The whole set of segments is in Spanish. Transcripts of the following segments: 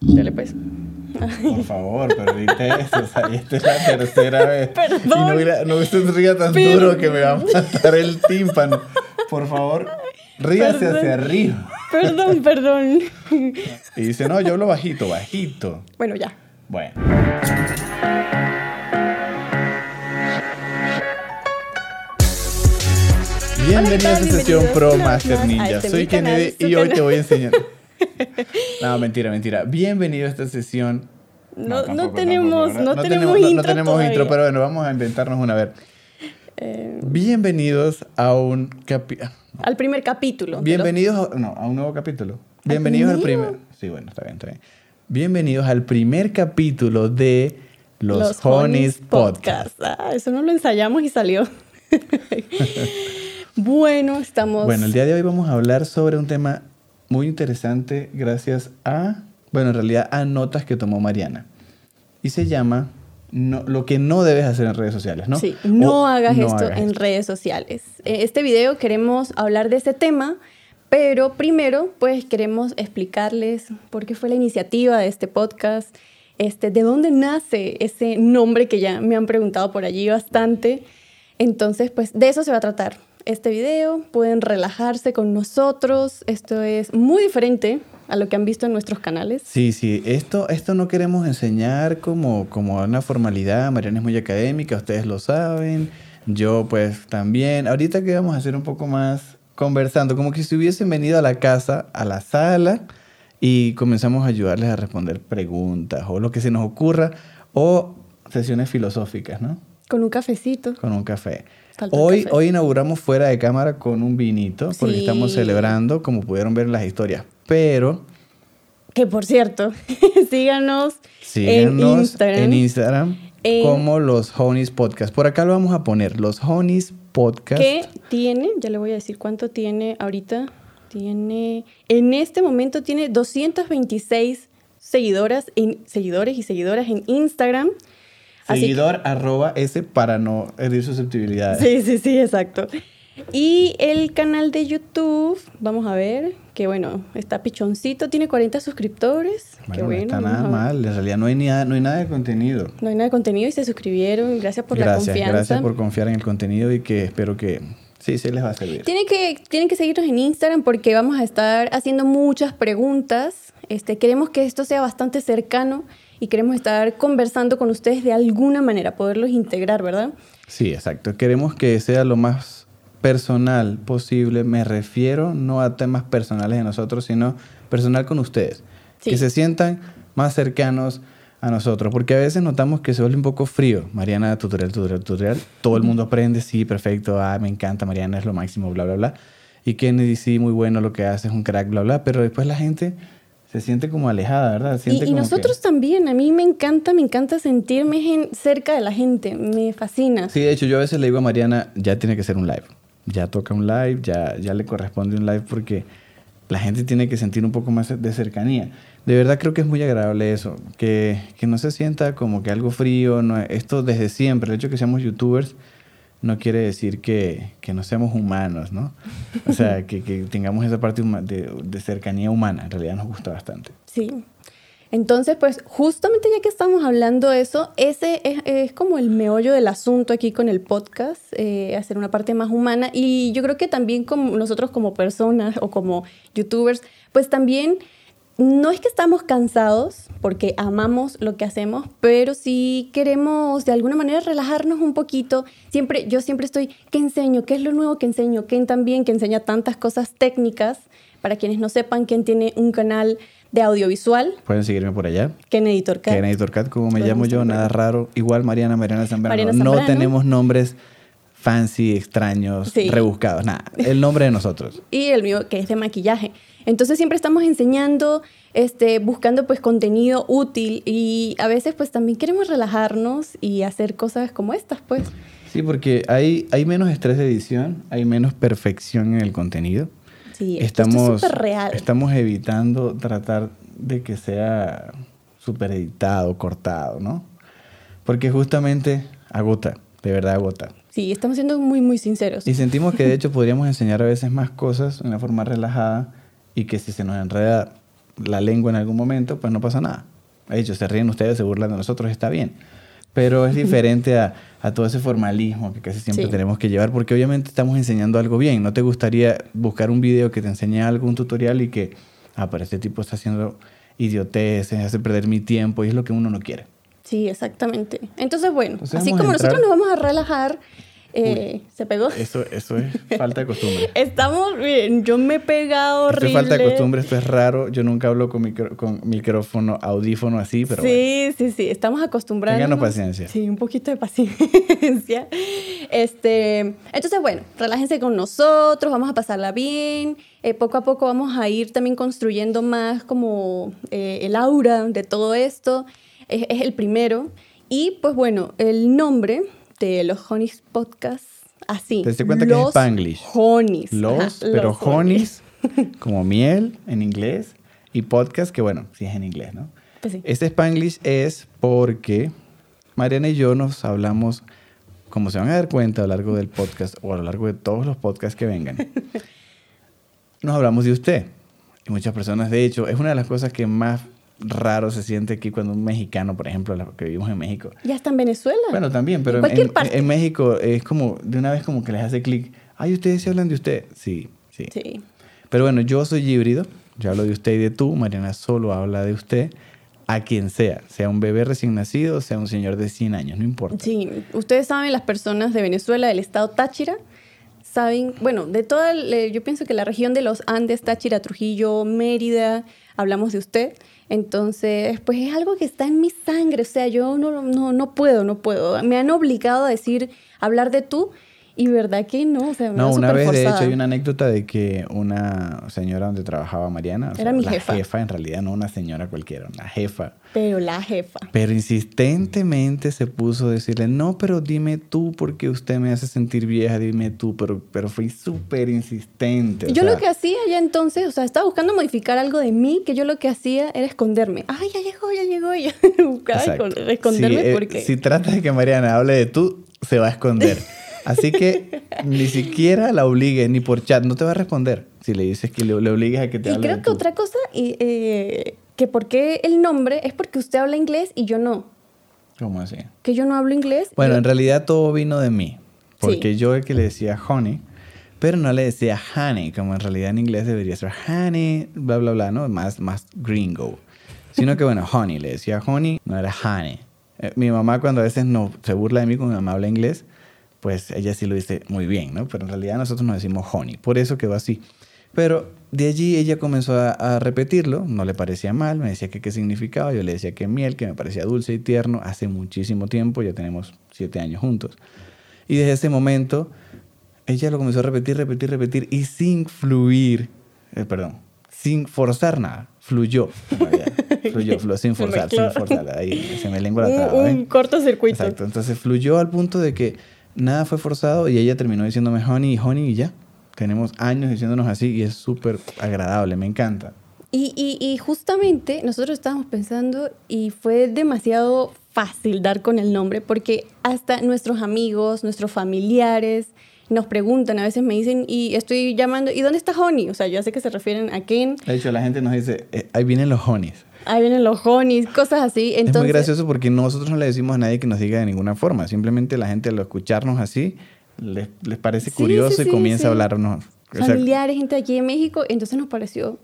Dale pues. Por favor, ahorita esto, o sea, y esta es la tercera vez. Perdón. Y no, no se ría tan duro que me va a matar el tímpano. Por favor, ríase Perdón. hacia arriba. Perdón, perdón. Y dice, no, yo hablo bajito, bajito. Bueno, ya. Bueno. Bienvenidos a? Sesión Pro Master Ninja. Soy Kennedy y hoy te voy a enseñar. No, mentira, mentira. Bienvenido a esta sesión. No, tenemos, no, tenemos, intro no tenemos todavía. intro, pero bueno, vamos a inventarnos una vez. Eh, Bienvenidos a un capítulo. al primer capítulo. Bienvenidos a, no, a un nuevo capítulo. Bienvenidos al primer. Sí, bueno, está bien, está bien. Bienvenidos al primer capítulo de Los, Honeys Podcast. Ah, eso no lo ensayamos y salió. bueno, estamos. Bueno, el día de hoy vamos a hablar sobre un tema muy interesante gracias a, bueno, en realidad a notas que tomó Mariana. Y se llama no, lo que no debes hacer en redes sociales, ¿no? Sí, no O hagas no esto hagas en esto. redes sociales. Eh, Este video queremos hablar de ese tema, pero primero, pues queremos explicarles por qué fue la iniciativa de este podcast, este, de dónde nace ese nombre que ya me han preguntado por allí bastante. Entonces, pues de eso se va a tratar este video. Pueden relajarse con nosotros. Esto es muy diferente a lo que han visto en nuestros canales. Sí, sí, esto, esto no queremos enseñar como, como una formalidad. Mariana es muy académica, ustedes lo saben. Yo pues también. Ahorita que vamos a hacer un poco más conversando, como que si hubiesen venido a la casa, a la sala, y comenzamos a ayudarles a responder preguntas o lo que se nos ocurra, o sesiones filosóficas, ¿no? Con un cafecito. Con un café. Falta Hoy, hoy inauguramos fuera de cámara con un vinito, porque estamos celebrando, como pudieron ver en las historias. Pero Que por cierto, síganos, Síganos en Instagram. en Instagram En- como los Honeys Podcast. Por acá lo vamos a poner, los Honeys Podcast. que tiene, ya le voy a decir cuánto tiene ahorita. Tiene, en este momento tiene 226 seguidoras en, seguidores y seguidoras en Instagram. Que- Seguidor arroba S para no herir susceptibilidades. Sí, sí, sí, exacto. Y el canal de YouTube, vamos a ver, que bueno, está pichoncito, tiene 40 suscriptores. Bueno, que no bueno, está nada mal. En realidad no hay, ni nada, no hay nada de contenido. No hay nada de contenido y se suscribieron. Gracias por la confianza. gracias por confiar en el contenido y que espero que sí, sí les va a servir. Tienen que, tienen que seguirnos en Instagram porque vamos a estar haciendo muchas preguntas. Este, queremos que esto sea bastante cercano y queremos estar conversando con ustedes de alguna manera, poderlos integrar, ¿verdad? Sí, exacto. Queremos que sea lo más personal posible. Me refiero no a temas personales de nosotros, sino personal con ustedes. Sí. Que se sientan más cercanos a nosotros. Porque a veces notamos que se vuelve un poco frío. Mariana, tutorial, tutorial, tutorial. Todo el mundo aprende, sí, perfecto. Ah, me encanta, Mariana es lo máximo, bla, bla, bla. Y Kennedy, sí, muy bueno lo que hace, es un crack, bla, bla. Pero después la gente se siente como alejada, ¿verdad? Y, Siente y como que- nosotros también, a mí me encanta, me encanta sentirme en- cerca de la gente, me fascina. Sí, de hecho, yo a veces le digo a Mariana, ya tiene que ser un live. Ya toca un live, ya, ya le corresponde un live porque la gente tiene que sentir un poco más de cercanía. De verdad creo que es muy agradable eso, que, que no se sienta como que algo frío. No, esto desde siempre, el hecho de que seamos youtubers no quiere decir que, que no seamos humanos, ¿no? O sea, que, que tengamos esa parte de, de cercanía humana. En realidad nos gusta bastante. Sí. Entonces, pues justamente ya que estamos hablando de eso, ese es, es como el meollo del asunto aquí con el podcast, eh, hacer una parte más humana. Y yo creo que también como nosotros como personas o como youtubers, pues también no es que estamos cansados porque amamos lo que hacemos, pero sí queremos de alguna manera relajarnos un poquito. Siempre, yo siempre estoy, ¿qué enseño? ¿Qué es lo nuevo que enseño? Ken también, que enseña tantas cosas técnicas. Para quienes no sepan, Ken tiene un canal de audiovisual, Pueden seguirme por allá. Ken Editor Cat. Que en Editor Cat, como me llamo yo, nada raro. Igual Mariana, Mariana Zambrano. Mariana No Zambrano. tenemos nombres fancy, extraños, Sí. rebuscados, nada. El nombre de nosotros. y el mío que es de maquillaje. Entonces siempre estamos enseñando, este, buscando pues contenido útil y a veces pues también queremos relajarnos y hacer cosas como estas pues. Sí, porque hay, hay menos estrés de edición, hay menos perfección en el contenido. Sí, estamos, es súper real. estamos evitando tratar de que sea súper editado, cortado, ¿no? Porque justamente agota, de verdad agota. Sí, estamos siendo muy muy sinceros. Y sentimos que de hecho podríamos enseñar a veces más cosas de una forma relajada y que si se nos enreda la lengua en algún momento, pues no pasa nada. De hecho, se ríen ustedes, se burlan de nosotros, está bien. Pero es diferente a, a todo ese formalismo que casi siempre Sí. tenemos que llevar, porque obviamente estamos enseñando algo bien. ¿No te gustaría buscar un video que te enseñe algo, un tutorial y que, ah, pero este tipo está haciendo idioteces, hace perder mi tiempo y es lo que uno no quiere? Sí, exactamente. Entonces, bueno, Entonces así como entrar- nosotros nos vamos a relajar, eh, ¿se pegó? Eso, eso es falta de costumbre. Estamos, miren, yo me he pegado Esto horrible. es falta de costumbre, esto es raro. Yo nunca hablo con, micro- con micrófono, audífono así, pero bueno. sí, sí, sí, estamos acostumbrados. Ténganos paciencia. Sí, un poquito de paciencia. Este, entonces, bueno, relájense con nosotros, vamos a pasarla bien. Eh, poco a poco vamos a ir también construyendo más como eh, el aura de todo esto. Es, es el primero. Y pues bueno, el nombre de los Honeys Podcast, así. ¿Te diste cuenta que es los Spanglish? Honeys. Los, ajá, pero los Honeys. honeys, como miel en inglés, y podcast, que bueno, sí es en inglés, ¿no? Pues sí. Este Spanglish es porque Mariana y yo nos hablamos, como se van a dar cuenta a lo largo del podcast o a lo largo de todos los podcasts que vengan, nos hablamos de usted. Y muchas personas, de hecho, es una de las cosas que más raro se siente aquí cuando un mexicano, por ejemplo, que vivimos en México, Ya está en Venezuela. bueno, también, pero en México es como, de una vez como que les hace clic. Ay, ustedes se hablan de usted. Sí, sí, Sí. Pero bueno, yo soy híbrido. Yo hablo de usted y de tú. Mariana solo habla de usted a quien sea. Sea un bebé recién nacido, sea un señor de 100 años, no importa. Sí, ustedes saben, las personas de Venezuela, del estado Táchira, saben, bueno, de toda, yo pienso que la región de los Andes, Táchira, Trujillo, Mérida, hablamos de usted. Entonces, pues es algo que está en mi sangre, o sea, yo no, no, no puedo, no puedo. Me han obligado a decir, hablar de tú, y verdad que no, o sea, me No, una vez, de forzada. hecho, hay una anécdota de que una señora donde trabajaba Mariana, o sea, Era mi la jefa. en realidad, no una señora cualquiera, una jefa, Pero la jefa. Pero insistentemente se puso a decirle, no, pero dime tú porque usted me hace sentir vieja, dime tú, pero, pero fui súper insistente. Yo sea, lo que hacía ya entonces, o sea, estaba buscando modificar algo de mí, que yo lo que hacía era esconderme. Ay, ya llegó, ya llegó, y yo buscaba esconderme Si, eh, porque... Si trata de que Mariana hable de tú, se va a esconder. Así que ni siquiera la obligue, ni por chat, no te va a responder. Si le dices que le, le obligues a que te Y hable de creo que tú. otra cosa, y, eh, que por qué el nombre es porque usted habla inglés y yo no. ¿Cómo así? Que yo no hablo inglés. Bueno, yo- en realidad todo vino de mí. Porque Sí. yo el que le decía honey, pero no le decía honey, como en realidad en inglés debería ser honey, bla, bla, bla, ¿no? Más, más gringo. Sino que, bueno, honey, le decía honey, no era honey. Eh, mi mamá cuando a veces no, se burla de mí cuando mi mamá habla inglés, pues ella sí lo dice muy bien, ¿no? Pero en realidad nosotros nos decimos honey. Por eso quedó así. Pero de allí ella comenzó a, a repetirlo, no le parecía mal, me decía que qué significaba, yo le decía que miel, que me parecía dulce y tierno, hace muchísimo tiempo, ya tenemos siete años juntos. Y desde ese momento, ella lo comenzó a repetir, repetir, repetir, y sin fluir, eh, perdón, sin forzar nada, fluyó. fluyó, fluyó, sin forzar, sin forzar, ahí se me lengua la traba, un ¿ven? cortocircuito. Exacto, entonces fluyó al punto de que nada fue forzado y ella terminó diciéndome honey y honey y ya. Tenemos años diciéndonos así y es súper agradable, me encanta. Y, y, y justamente nosotros estábamos pensando y fue demasiado fácil dar con el nombre porque hasta nuestros amigos, nuestros familiares nos preguntan, a veces me dicen, y estoy llamando, ¿y dónde está Honey? O sea, yo sé que se refieren a Ken, De hecho, la gente nos dice, "Eh, ahí vienen los honeys. Ahí vienen los Honeys, cosas así. Entonces, es muy gracioso porque nosotros no le decimos a nadie que nos diga de ninguna forma. Simplemente la gente al escucharnos así les, les parece curioso sí, y comienza a hablarnos. O sea, familiares, gente aquí de México, entonces nos pareció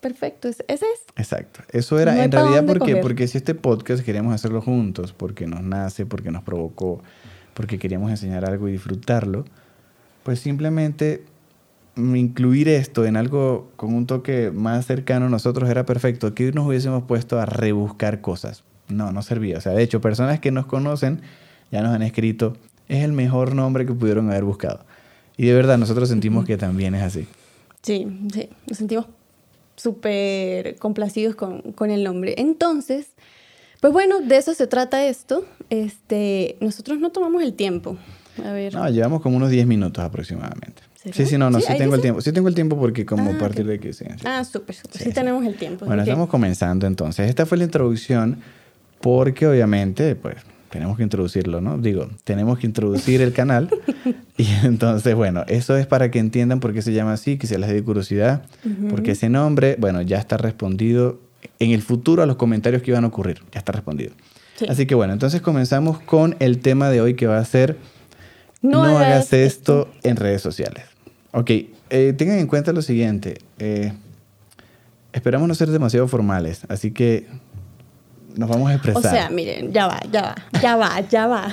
perfecto. es- Ese es. Exacto. Eso era No en realidad porque, coger. porque si este podcast queríamos hacerlo juntos, porque nos nace, porque nos provocó, porque queríamos enseñar algo y disfrutarlo, pues simplemente incluir esto en algo con un toque más cercano a nosotros era perfecto. Que nos hubiésemos puesto a rebuscar cosas. No, no servía. O sea, de hecho, personas que nos conocen ya nos han escrito, es el mejor nombre que pudieron haber buscado. Y de verdad, nosotros sentimos que también es así. Sí, sí, nos sentimos súper complacidos con, con el nombre. Entonces, pues bueno, de eso se trata esto. Este, nosotros no tomamos el tiempo. A ver. No, llevamos como unos 10 minutos aproximadamente. ¿Será? Sí, sí, no, no, Sí, sí, tengo el tiempo. Sí tengo el tiempo porque como Ah, a partir de que sí. sí. Ah, súper, súper. Sí, Sí, sí. tenemos el tiempo. Bueno, estamos comenzando entonces. Esta fue la introducción porque obviamente, pues, tenemos que introducirlo, ¿no? Digo, tenemos que introducir el canal. y entonces, bueno, eso es para que entiendan por qué se llama así, que se les dé curiosidad, porque ese nombre, bueno, ya está respondido en el futuro a los comentarios que iban a ocurrir, ya está respondido. Así que bueno, entonces comenzamos con el tema de hoy que va a ser no, hagas esto en redes sociales. Ok, eh, tengan en cuenta lo siguiente. Eh, esperamos no ser demasiado formales, así que nos vamos a expresar. O sea, miren, ya va, ya va, ya va, ya va.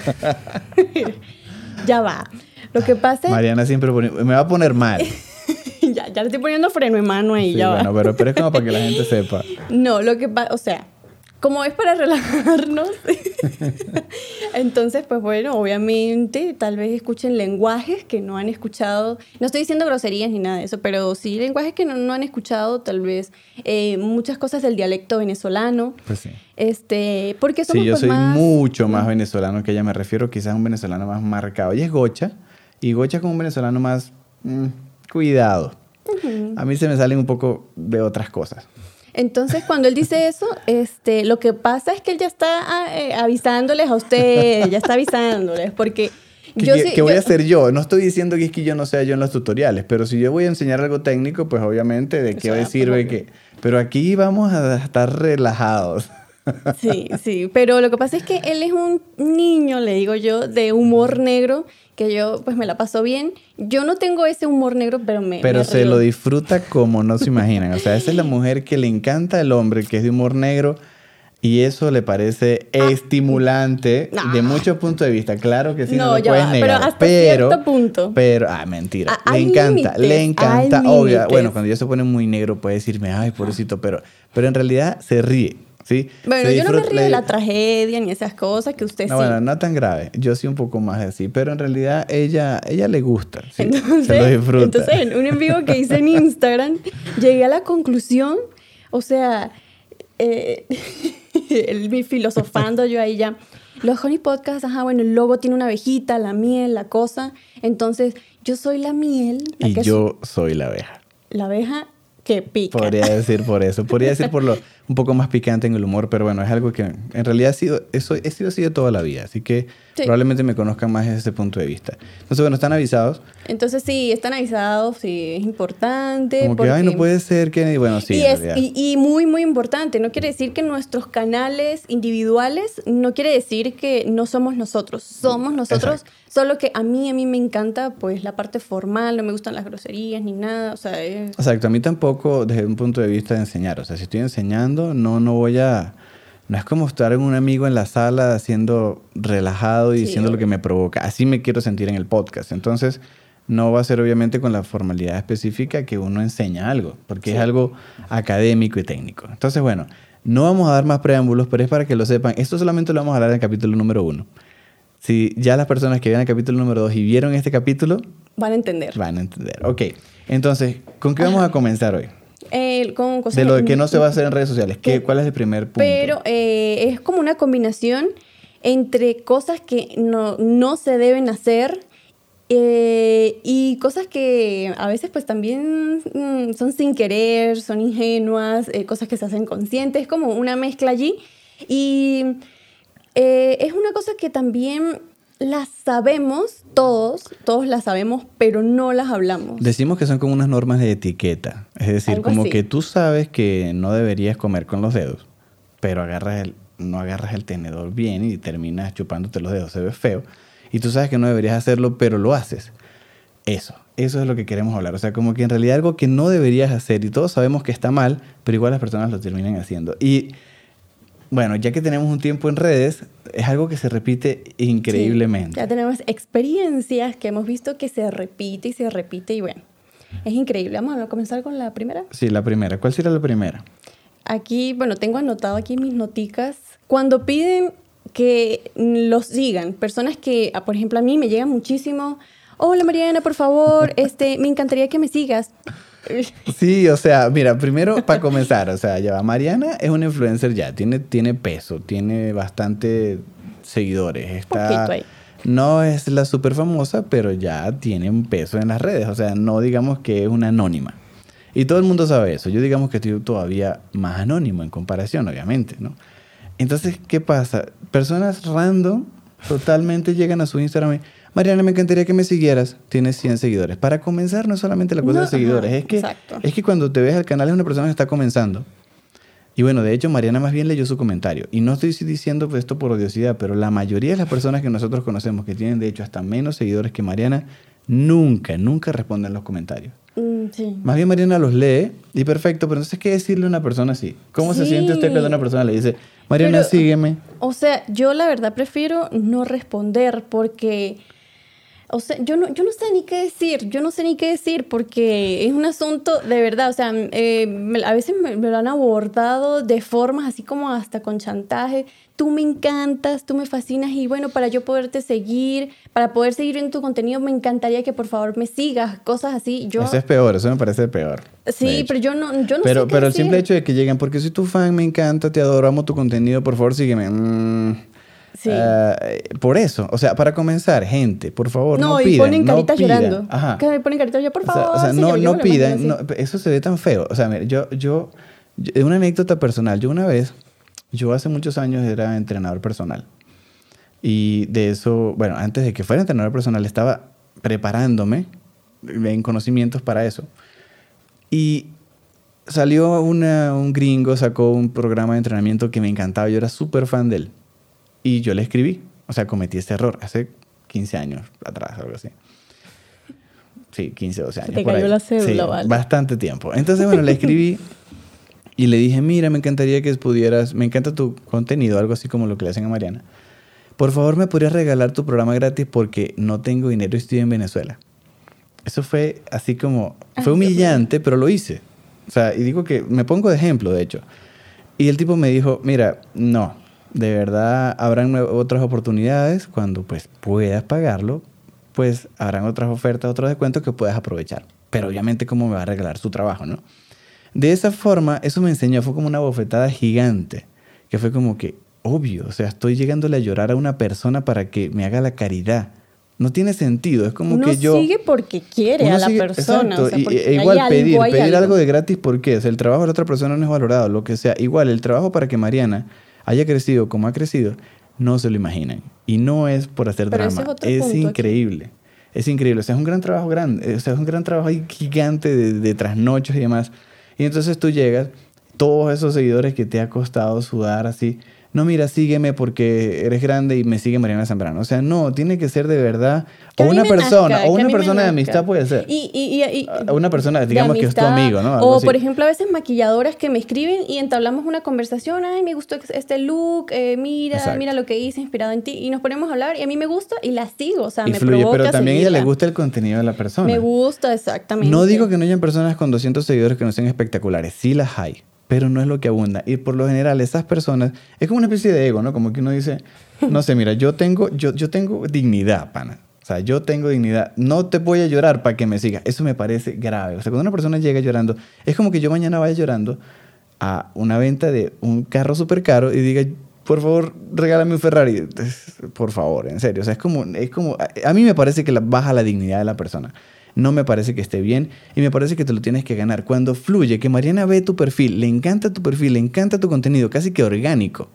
ya va. Lo que pasa es... Mariana siempre me va a poner mal. ya, ya le estoy poniendo freno en mano ahí, ya bueno, pero, pero es como para que la gente sepa. No, lo que pasa, o sea, como es para relajarnos, entonces, pues bueno, obviamente, tal vez escuchen lenguajes que no han escuchado. No estoy diciendo groserías ni nada de eso, pero sí lenguajes que no, han escuchado, tal vez eh, muchas cosas del dialecto venezolano. Pues sí. Este, porque somos Sí, yo pues, soy más... mucho más venezolano que ella. Me refiero quizás a un venezolano más marcado. Ella es gocha, y gocha como un venezolano más mm, cuidado. A mí se me salen un poco de otras cosas. Entonces, cuando él dice eso, este, lo que pasa es que él ya está ah, eh, avisándoles a ustedes, ya está avisándoles, porque... ¿Qué, yo ¿qué, voy a hacer yo? No estoy diciendo que es que yo no sea yo en los tutoriales, pero si yo voy a enseñar algo técnico, pues obviamente de qué sirve que... Pero aquí vamos a estar relajados. Sí, sí, pero lo que pasa es que él es un niño, le digo yo, de humor negro que yo pues me la paso bien. Yo no tengo ese humor negro, pero me... Pero se lo disfruta como no se imaginan. O sea, esa es la mujer que le encanta el hombre, que es de humor negro. Y eso le parece ah. estimulante de muchos puntos de vista. Claro que sí, no, lo puedes negar. Pero hasta cierto punto. Pero, ah, mentira. le encanta, le encanta. Obvio. Bueno, cuando ya se pone muy negro puede decirme, ay, pobrecito, pero, pero en realidad se ríe. ¿Sí? Bueno, yo no me río de la tragedia ni esas cosas que usted no, sí. Bueno, no tan grave. Yo sí un poco más así, pero en realidad ella, ella le gusta. ¿sí? Entonces, se lo disfruta. Entonces, en un en vivo que hice en Instagram, llegué a la conclusión, o sea, eh, el, filosofando yo ahí ya. Los Honey Podcasts, ajá, bueno, el logo tiene una abejita, la miel, la cosa. Entonces, yo soy la miel. y yo soy la abeja. La abeja que pica. Podría decir por eso. Podría decir por lo un poco más picante en el humor, pero bueno, es algo que en realidad ha sido, eso, he sido así de toda la vida. Así que probablemente me conozcan más desde ese punto de vista. Entonces, bueno, están avisados. Entonces, sí, están avisados, sí, es importante. Como que, ay, no puede ser que... Bueno, sí. Y, es, y, muy, muy importante. No quiere decir que nuestros canales individuales, no quiere decir que no somos nosotros. Somos nosotros, solo que a mí, a mí me encanta, pues, la parte formal, no me gustan las groserías ni nada, o sea... Exacto, a mí tampoco desde un punto de vista de enseñar. O sea, si estoy enseñando, no, no voy a no es como estar en un amigo en la sala haciendo relajado y diciendo lo que me provoca. Así me quiero sentir en el podcast. Entonces, no va a ser obviamente con la formalidad específica que uno enseña algo, porque es algo académico y técnico. Entonces, bueno, no vamos a dar más preámbulos, pero es para que lo sepan. Esto solamente lo vamos a hablar en el capítulo número uno. Si ya las personas que vean el capítulo número dos y vieron este capítulo... Van a entender. Van a entender. Ok. Entonces, ¿con qué vamos a comenzar hoy? Con de lo que no se va a hacer en redes sociales. ¿Qué, ¿Cuál es el primer punto? Pero eh, es como una combinación entre cosas que no, no se deben hacer eh, y cosas que a veces pues también mm, son sin querer, son ingenuas, eh, cosas que se hacen conscientes, como una mezcla allí. Y es una cosa que también las sabemos todos, todos las sabemos, pero no las hablamos. Decimos que son como unas normas de etiqueta. Es decir, como que tú sabes que no deberías comer con los dedos, pero agarras el, no agarras el tenedor bien y terminas chupándote los dedos. Se ve feo. Y tú sabes que no deberías hacerlo, pero lo haces. Eso, eso es lo que queremos hablar. O sea, como que en realidad algo que no deberías hacer y todos sabemos que está mal, pero igual las personas lo terminan haciendo. Y bueno, ya que tenemos un tiempo en redes, es algo que se repite increíblemente. ya tenemos experiencias que hemos visto que se repite y se repite y bueno, es increíble. Vamos a comenzar con la primera. Sí, la primera. ¿Cuál será la primera? Aquí, bueno, tengo anotado aquí mis noticas. Cuando piden que los sigan, personas que, ah, por ejemplo, a mí me llegan muchísimo, hola Mariana, por favor, este, me encantaría que me sigas. Sí, o sea, mira, primero para comenzar, o sea, ya Mariana es una influencer ya, tiene, tiene peso, tiene bastante seguidores. Está, no es la súper famosa, pero ya tiene un peso en las redes, o sea, no digamos que es una anónima. Y todo el mundo sabe eso, yo digamos que estoy todavía más anónimo en comparación, obviamente, ¿no? Entonces, ¿qué pasa? Personas random totalmente llegan a su Instagram y, Mariana, me encantaría que me siguieras. Tienes 100 seguidores. Para comenzar, no es solamente la cosa de seguidores. es, que, es que cuando te ves al canal es una persona que está comenzando. Y bueno, de hecho, Mariana más bien leyó su comentario. Y no estoy diciendo esto por odiosidad, pero la mayoría de las personas que nosotros conocemos, que tienen de hecho hasta menos seguidores que Mariana, nunca, nunca responden los comentarios. Mm, sí. Más bien Mariana los lee y perfecto, pero entonces, ¿qué decirle a una persona así? ¿Cómo se siente usted cuando una persona le dice, Mariana, sígueme? O sea, yo la verdad prefiero no responder porque o sea, yo no, yo no sé ni qué decir, yo no sé ni qué decir porque es un asunto de verdad, o sea, eh, a veces me, lo han abordado de formas así como hasta con chantaje, tú me encantas, tú me fascinas y bueno, para yo poderte seguir, para poder seguir en tu contenido, me encantaría que por favor me sigas, cosas así. Yo... Eso es peor, eso me parece peor. Sí, pero yo no, yo no pero, sé Pero el simple hecho de que lleguen, porque soy tu fan, me encanta, te adoro, amo tu contenido, por favor sígueme. Mm. Sí. Eh, por eso, o sea, para comenzar, gente, por favor, no, no pidan. No, y ponen caritas llorando. Ajá. Que ponen caritas yo, por favor. O sea, no, no pidan, eso se ve tan feo. O sea, mira, yo, yo, una anécdota personal, yo una vez, yo hace muchos años era entrenador personal. Y de eso, bueno, antes de que fuera entrenador personal, estaba preparándome en conocimientos para eso. Y salió una, un gringo, sacó un programa de entrenamiento que me encantaba, yo era súper fan de él y yo le escribí. O sea, cometí este error hace 15 años atrás, algo así. Sí, 15, 12 años. Te cayó la cédula, sí, Bastante tiempo. Entonces, bueno, le escribí y le dije, mira, me encantaría que pudieras, me encanta tu contenido, algo así como lo que le hacen a Mariana. Por favor, ¿me podrías regalar tu programa gratis porque no tengo dinero y estoy en Venezuela? Eso fue así como, fue humillante, pero lo hice. O sea, y digo que me pongo de ejemplo, de hecho. Y el tipo me dijo, mira, no, de verdad habrán otras oportunidades cuando pues puedas pagarlo, pues habrán otras ofertas, otros descuentos que puedas aprovechar. Pero obviamente cómo me va a regalar su trabajo, ¿no? De esa forma, eso me enseñó, fue como una bofetada gigante, que fue como que, obvio, o sea, estoy llegándole a llorar a una persona para que me haga la caridad. No tiene sentido, es como que yo... sigue porque quiere a la persona. O sea, e igual pedir, pedir algo. de gratis, ¿por qué? O sea, el trabajo de la otra persona no es valorado, lo que sea. Igual, el trabajo para que Mariana haya crecido como ha crecido, no se lo imaginan. Y no es por hacer drama, es, increíble. Es increíble, o sea, es un gran trabajo grande, o sea, es un gran trabajo gigante de, de trasnochos y demás. Y entonces tú llegas, todos esos seguidores que te ha costado sudar así, no, mira, sígueme porque eres grande y me sigue Mariana Zambrano. O sea, no, tiene que ser de verdad. O una persona, o una persona de amistad puede ser. Y, y, y, una persona, digamos que es tu amigo, ¿no? o, por ejemplo, a veces maquilladoras que me escriben y entablamos una conversación. Ay, me gustó este look, eh, mira, mira lo que hice inspirado en ti. Y nos ponemos a hablar y a mí me gusta y la sigo. O sea, me fluye, pero también a ella le gusta el contenido de la persona. Me gusta, exactamente. No digo que no hayan personas con 200 seguidores que no sean espectaculares. Sí las hay pero no es lo que abunda. Y por lo general, esas personas, es como una especie de ego, ¿no? Como que uno dice, no sé, mira, yo tengo, yo, yo tengo dignidad, pana. O sea, yo tengo dignidad. No te voy a llorar para que me sigas. Eso me parece grave. O sea, cuando una persona llega llorando, es como que yo mañana vaya llorando a una venta de un carro súper caro y diga, por favor, regálame un Ferrari. Por favor, en serio. O sea, es como, es como, a, mí me parece que baja la dignidad de la persona no me parece que esté bien y me parece que te lo tienes que ganar. Cuando fluye, que Mariana ve tu perfil, le encanta tu perfil, le encanta tu contenido, casi que orgánico.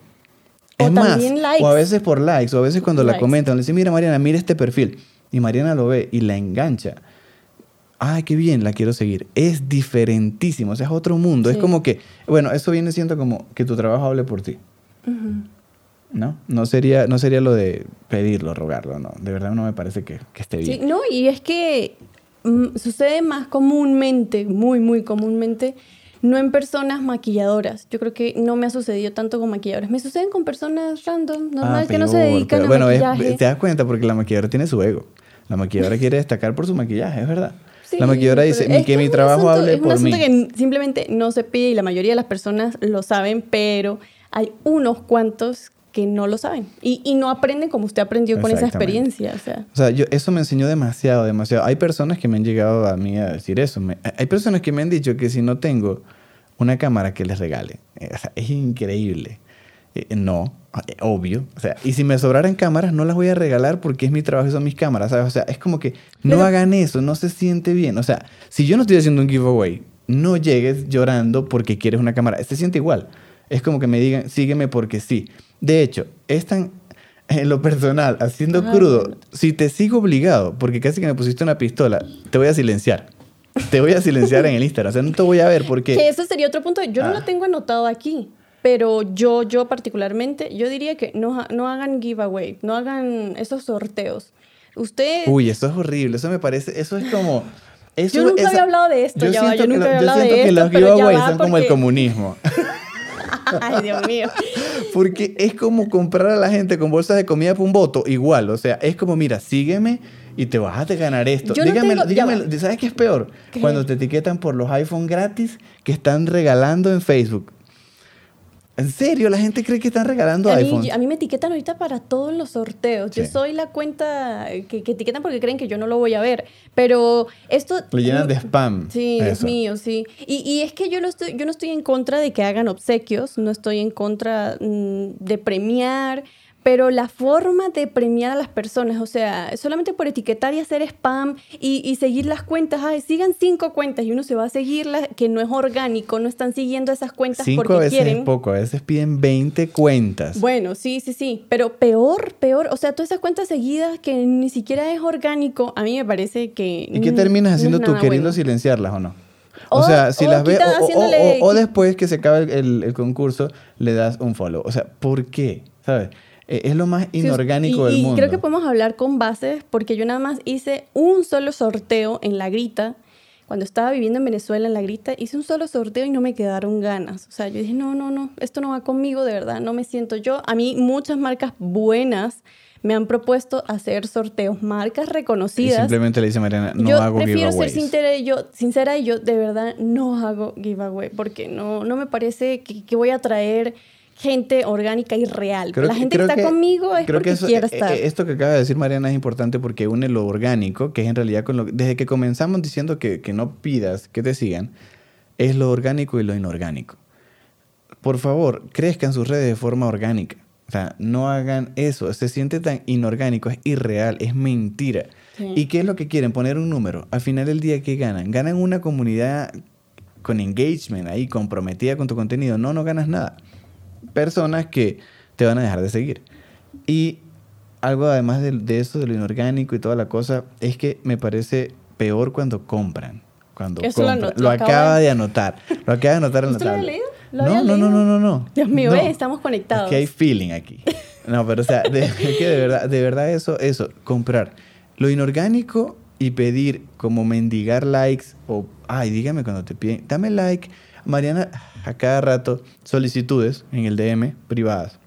es más, o a veces por likes, o a veces cuando la comentan, le dicen, mira Mariana, mira este perfil. Y Mariana lo ve y la engancha. Ay, qué bien, la quiero seguir. Es diferentísimo, o sea, es otro mundo. Es como que, bueno, eso viene siendo como que tu trabajo hable por ti. ¿no? No sería, no sería lo de pedirlo, rogarlo, no. De verdad no me parece que, que esté bien. Sí, no, y es que sucede más comúnmente, muy, muy comúnmente, no en personas maquilladoras. Yo creo que no me ha sucedido tanto con maquilladoras. Me suceden con personas random, normal, que no se dedican a bueno, maquillaje. te das cuenta porque la maquilladora tiene su ego. La maquilladora quiere destacar por su maquillaje, es verdad. la maquilladora dice que, mi trabajo hable por mí. Es un asunto que simplemente no se pide y la mayoría de las personas lo saben, pero hay unos cuantos que no lo saben y, y no aprenden como usted aprendió con esa experiencia. O sea, o sea yo, eso me enseñó demasiado, demasiado. Hay personas que me han llegado a mí a decir eso. hay personas que me han dicho que si no tengo una cámara que les regale, eh, o sea, es increíble. Eh, no, eh, obvio. O sea, y si me sobraran cámaras, no las voy a regalar porque es mi trabajo y son mis cámaras, ¿sabes? O sea, es como que no hagan eso, no se siente bien. O sea, si yo no estoy haciendo un giveaway, no llegues llorando porque quieres una cámara. Se siente igual. Es como que me digan, sígueme porque sí. De hecho, es tan, en lo personal, haciendo crudo, si te sigo obligado, porque casi que me pusiste una pistola, te voy a silenciar. Te voy a silenciar en el Instagram. O sea, no te voy a ver porque... Que eso sería otro punto. Yo no lo ah. tengo anotado aquí. Pero yo, yo particularmente, yo diría que no, no hagan giveaway, no hagan esos sorteos. Usted... Uy, eso es horrible. Eso me parece... Eso es como... yo nunca había hablado de esto, yo ya Yo nunca había hablado de esto. que los giveaways son como el comunismo. Ay, Dios mío. Porque es como comprar a la gente con bolsas de comida por un voto, igual. O sea, es como, mira, sígueme y te vas a ganar esto. dígame, dígame ¿sabes qué es peor? Cuando te etiquetan por los iPhone gratis que están regalando en Facebook. ¿En serio? La gente cree que están regalando iPhones. A mí me etiquetan ahorita para todos los sorteos. Yo soy la cuenta que, etiquetan porque creen que yo no lo voy a ver. Pero esto... Le llenan de spam. Sí, es mío, sí. Y, y, es que yo no, estoy, yo no estoy en contra de que hagan obsequios, no estoy en contra mm, de premiar pero la forma de premiar a las personas, o sea, solamente por etiquetar y hacer spam y, seguir las cuentas, ay, sigan cinco cuentas y uno se va a seguirlas, que no es orgánico, no están siguiendo esas cuentas cinco porque veces quieren. Es poco, a veces piden 20 cuentas. Bueno, sí, sí, sí, pero peor, peor, o sea, todas esas cuentas seguidas que ni siquiera es orgánico, a mí me parece que... ¿Y qué terminas haciendo tú, queriendo silenciarlas o no? O, sea, si las ves, o, después que se acaba el, el concurso, le das un follow. O sea, ¿por qué? ¿Sabes? Eh, es lo más inorgánico del mundo. Y creo que podemos hablar con bases porque yo nada más hice un solo sorteo en la grita. Cuando estaba viviendo en Venezuela en la grita, hice un solo sorteo y no me quedaron ganas. O sea, yo dije, no, no, no, esto no va conmigo, de verdad, no me siento yo. A mí muchas marcas buenas me han propuesto hacer sorteos, marcas reconocidas. Y simplemente le dice Mariana, no hago giveaways. Yo prefiero ser sincera y, yo, sincera y yo de verdad no hago giveaway porque no, no me parece que, que voy a traer gente orgánica y real. la gente que está conmigo es porque quiere eh, estar. Eh, esto que acaba de decir Mariana es importante porque une lo orgánico, que es en realidad con lo... Desde que comenzamos diciendo que, que no pidas que te sigan, es lo orgánico y lo inorgánico. Por favor, crezcan sus redes de forma orgánica. O sea, no hagan eso. Se siente tan inorgánico, es irreal, es mentira. ¿Y qué es lo que quieren? Poner un número. Al final del día, ¿qué ganan? Ganan una comunidad con engagement ahí, comprometida con tu contenido. No, no ganas nada personas que te van a dejar de seguir. Y algo además de, eso, de lo inorgánico y toda la cosa, es que me parece peor cuando compran. Cuando compran. Lo, acaba de anotar. Lo acaba de anotar en la tabla. Lo leído? no, no, no, no, no, no. Dios mío, estamos conectados. Es que hay feeling aquí. No, pero o sea, de, que de verdad, de verdad eso, eso, comprar. Lo inorgánico y pedir como mendigar likes o, ay, dígame cuando te piden, dame like. Mariana, a cada rato solicitudes en el DM privadas.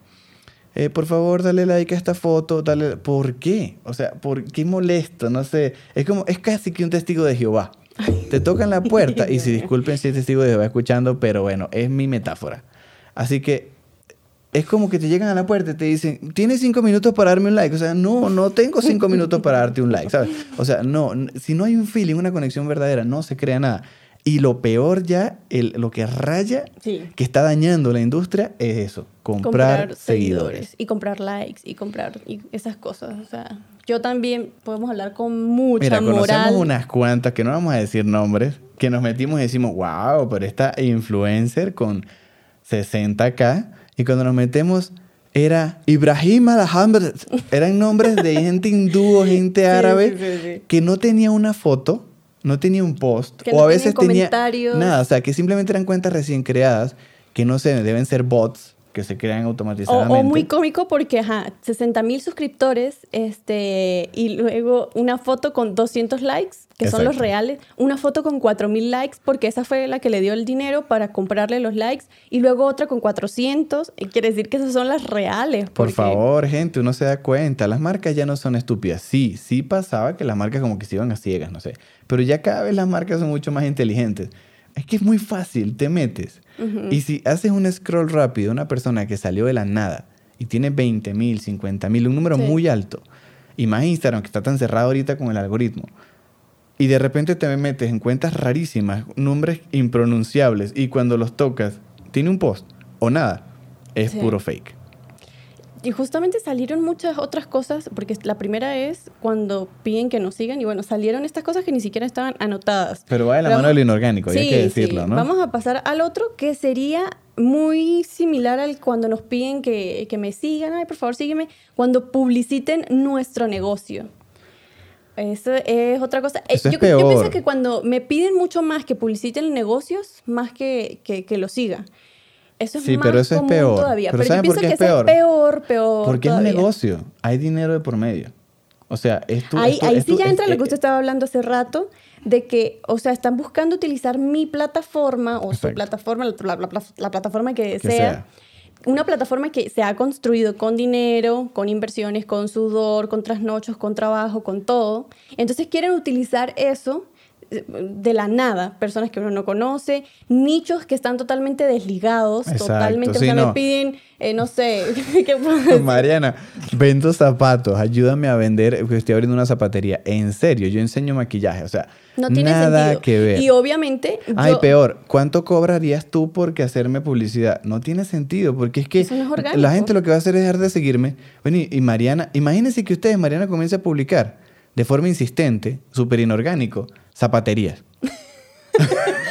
Eh, por favor, dale like a esta foto, dale... ¿Por qué? O sea, ¿por qué molesto? No sé. Es como, es casi que un testigo de Jehová. Te tocan la puerta y si disculpen si es testigo de Jehová escuchando, pero bueno, es mi metáfora. Así que es como que te llegan a la puerta y te dicen, ¿tienes cinco minutos para darme un like? O sea, no, no tengo cinco minutos para darte un like, ¿sabes? O sea, no, si no hay un feeling, una conexión verdadera, no se crea nada. Y lo peor ya, el, lo que raya, que está dañando la industria, es eso, comprar, seguidores. Y comprar likes y comprar y esas cosas. O sea, yo también podemos hablar con mucha Mira, conocemos unas cuantas, que no vamos a decir nombres, que nos metimos y decimos, wow, pero esta influencer con 60k, y cuando nos metemos era Ibrahim Alhamd, eran nombres de gente hindú o gente árabe que no tenía una foto no tenía un post o a veces tenía nada, o sea, que simplemente eran cuentas recién creadas que no sé, deben ser bots que se crean automatizadamente. O, muy cómico porque, ajá, 60 mil suscriptores este, y luego una foto con 200 likes, que son los reales, una foto con 4 mil likes porque esa fue la que le dio el dinero para comprarle los likes y luego otra con 400, y quiere decir que esas son las reales. Por favor, gente, uno se da cuenta, las marcas ya no son estúpidas. Sí, sí pasaba que las marcas como que se iban a ciegas, no sé, pero ya cada vez las marcas son mucho más inteligentes. Es que es muy fácil, te metes. Y si haces un scroll rápido, una persona que salió de la nada y tiene 20 mil, 50 mil, un número muy alto, y más Instagram que está tan cerrado ahorita con el algoritmo, y de repente te metes en cuentas rarísimas, nombres impronunciables, y cuando los tocas, tiene un post o nada, es puro fake. Y justamente salieron muchas otras cosas, porque la primera es cuando piden que nos sigan, y bueno, salieron estas cosas que ni siquiera estaban anotadas. Pero va de la mano de lo inorgánico, hay que decirlo, ¿no? Vamos a pasar al otro, que sería muy similar al cuando nos piden que, que me sigan, ay, por favor sígueme, cuando publiciten nuestro negocio. Eso es otra cosa. Eh, Eso es yo, yo peor. pienso que cuando me piden mucho más que publiciten negocios, más que, que, que lo siga. Eso es Sí, más pero eso es peor. todavía. Pero Pero, yo ¿saben por qué que es eso peor? es peor, peor Porque es un negocio. Hay dinero de por medio. O sea, es tu, Ahí, es tu- ahí es sí ya entra lo que usted estaba hablando hace rato, de que, o sea, están buscando utilizar mi plataforma o Exacto. su plataforma, la, la- la- la plataforma que, Que sea, sea. una plataforma que se ha construido con dinero, con inversiones, con sudor, con trasnochos, con trabajo, con todo. Entonces quieren utilizar eso de la nada, personas que uno no conoce, nichos que están totalmente desligados, Exacto, totalmente, sí, o sea, no. me piden, eh, no sé, ¿qué puedo decir? Mariana, vendo zapatos, ayúdame a vender, porque estoy abriendo una zapatería. En serio, yo enseño maquillaje, o sea, No tiene nada sentido. que ver. Y obviamente... Ay, yo- peor, ¿cuánto cobrarías tú porque hacerme publicidad? No tiene sentido, porque es que Eso no es orgánico. la gente lo que va a hacer es dejar de seguirme. Bueno, y, y Mariana, imagínense que ustedes, Mariana, comience a publicar de forma insistente, súper inorgánico, zapaterías.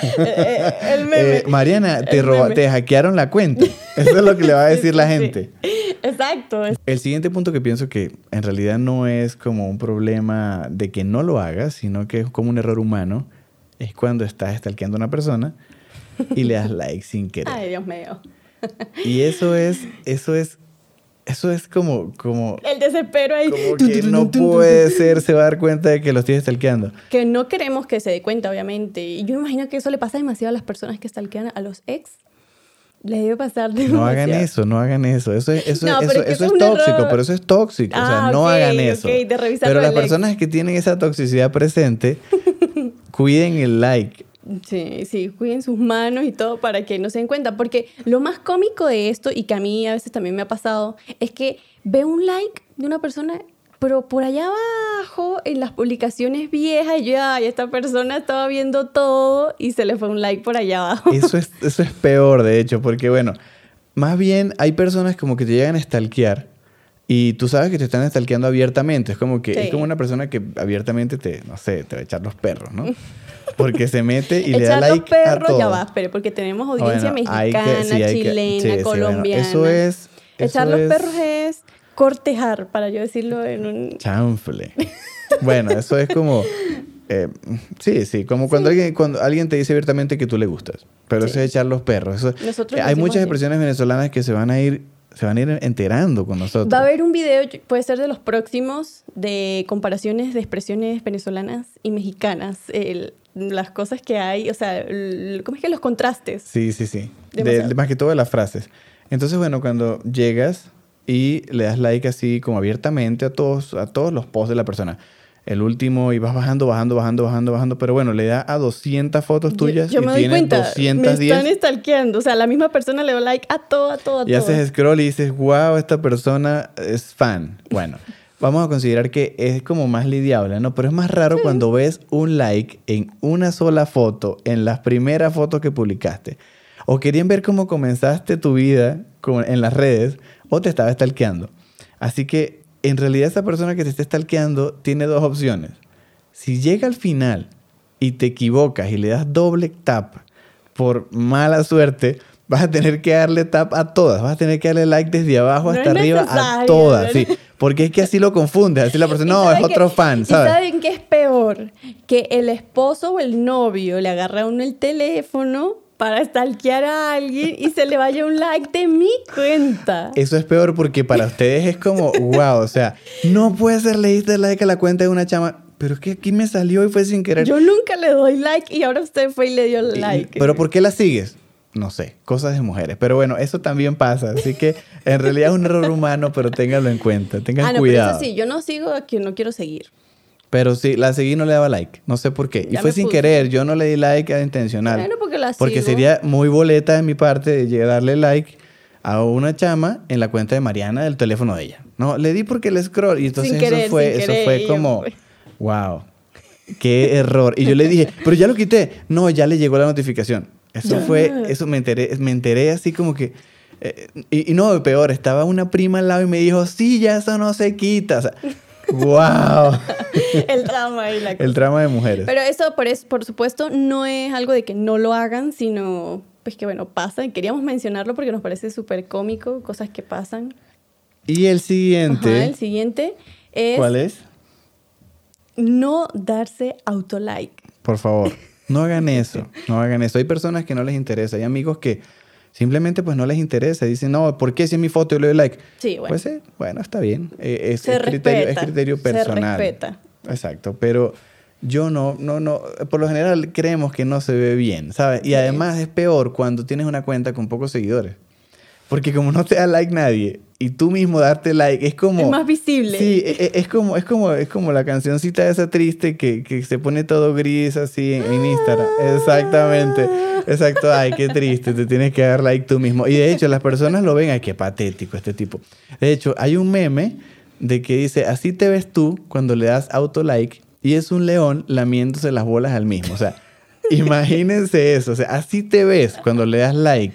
Eh, eh, el meme. Eh, Mariana, te, El roba- meme. te hackearon la cuenta. Eso es lo que le va a decir la gente. sí. Exacto. El siguiente punto que pienso que en realidad no es como un problema de que no lo hagas, sino que es como un error humano, es cuando estás stalkeando a una persona y le das like sin querer. Ay, Dios mío. Y eso es, eso es, eso es como, como, El desespero ahí. como que no puede ser, se va a dar cuenta de que lo estoy stalkeando. Que no queremos que se dé cuenta, obviamente. Y yo imagino que eso le pasa demasiado a las personas que stalkean a los ex. Le debe pasar demasiado. No hagan eso, no hagan eso. Eso es, eso, No, eso, eso es es tóxico, error. pero eso es tóxico. o sea, Ah, no hagan eso. ok, de pero las ex. personas que tienen esa toxicidad presente, cuiden el like. Sí, sí, cuiden sus manos y todo para que no se den cuenta. Porque lo más cómico de esto, y que a mí a veces también me ha pasado, es que veo un like de una persona, pero por allá abajo, en las publicaciones viejas, y yo, ay, esta persona estaba viendo todo y se le fue un like por allá abajo. Eso es, eso es peor, de hecho, porque bueno, más bien hay personas como que te llegan a stalkear y tú sabes que te están stalkeando abiertamente. Es como que Sí. es como una persona que abiertamente te, no sé, te va a echar los perros, ¿no? Porque se mete y le da Echar like los perros, a todo. ya va, espere, porque tenemos audiencia Bueno, hay que- mexicana, sí, hay que- chilena, sí, sí, bueno, colombiana. eso es... Echar eso los es perros es cortejar, para yo decirlo en un... Chanfle. Bueno, eso es como... eh, sí, sí, como cuando, Alguien, cuando alguien te dice abiertamente que tú le gustas. Pero Sí. eso es echar los perros. Eso- Nosotros hay muchas expresiones venezolanas que se van a ir, se van a ir enterando con nosotros. Va a haber un video, puede ser de los próximos, de comparaciones de expresiones venezolanas y mexicanas. el- las cosas que hay, o sea, ¿cómo es que los contrastes? Sí, sí, sí. De- Demasiado. de- más que todo de las frases. Entonces, bueno, cuando llegas y le das like así como abiertamente a todos, a todos los posts de la persona. El último y vas bajando, bajando, bajando, bajando, bajando, pero bueno, le da a 200 fotos tuyas yo, yo y me doy tienes cuenta, me 210 están stalkeando, o sea, la misma persona le da like a todo, a todo, a y todo. haces scroll y dices, wow, esta persona es fan. Bueno, vamos a considerar que es como más lidiable, ¿no? Pero es más raro cuando ves un like en una sola foto, en las primeras fotos que publicaste. O querían ver cómo comenzaste tu vida en las redes, o te estaba stalkeando. Así que, en realidad, esa persona que te está stalkeando tiene dos opciones. Si llega al final y te equivocas y le das doble tap por mala suerte, vas a tener que darle tap a todas. Vas a tener que darle like desde abajo hasta arriba a todas. Sí, porque es que así lo confundes. Así la persona, ¿Y no, es otro fan, ¿Y ¿sabes? saben qué es peor? Que el esposo o el novio le agarra a uno el teléfono para stalkear a alguien y se le vaya un like de mi cuenta. Eso es peor porque para ustedes es como, wow, o sea, no puede ser, le diste like a la cuenta de una chama, pero es que aquí me salió y fue sin querer. Yo nunca le doy like y ahora usted fue y le dio Y- like. Pero ¿por qué la sigues? No sé, cosas de mujeres. Pero bueno, eso también pasa. Así que en realidad es un error humano, pero ténganlo en cuenta. Tengan ah, no, cuidado. pero eso sí, yo no sigo a quien no quiero seguir. Pero sí, la seguí y no le daba like. No sé por qué. Y fue sin puse. querer. Yo no le di like a intencional. Bueno, porque la Porque sigo. sería muy boleta de mi parte de darle like a una chama en la cuenta de Mariana del teléfono de ella. No, le di porque el scroll. Y entonces Sin querer, eso fue, eso querer, fue yo, como, wow, qué error. Y yo le dije, pero ya lo quité. No, ya le llegó la notificación. Eso fue, eso me enteré, me enteré así como que. eh, y, y no, peor, estaba una prima al lado y me dijo, sí, ya eso no se quita. O sea, wow. el drama y la El drama de mujeres. Pero eso por, es, por supuesto, no es algo de que no lo hagan, sino pues que bueno, pasa. Y queríamos mencionarlo porque nos parece súper cómico, cosas que pasan. Y el siguiente. Ajá, el siguiente es... ¿Cuál es? No darse autolike. Por favor, no hagan eso. No hagan eso. Hay personas que no les interesa. Hay amigos que simplemente pues no les interesa. Dicen, no, ¿por qué si es mi foto yo le doy like? Sí, bueno. Pues eh, bueno, está bien. Eh, es, Se es criterio, es criterio se personal. respeta. Exacto, pero yo no, no, no, por lo general creemos que no se ve bien, ¿sabes? Y además es peor cuando tienes una cuenta con pocos seguidores. Porque como no te da like nadie y tú mismo darte like es como... Es más visible. Sí, e- e- es, como, es, como, es como la cancioncita esa triste que, que se pone todo gris así en, en Instagram. Exactamente. Exacto. Ay, qué triste. Te tienes que dar like tú mismo. Y de hecho las personas lo ven, ay, qué patético este tipo. De hecho, hay un meme de que dice, así te ves tú cuando le das auto like y es un león lamiéndose las bolas al mismo. O sea, imagínense eso. O sea, así te ves cuando le das like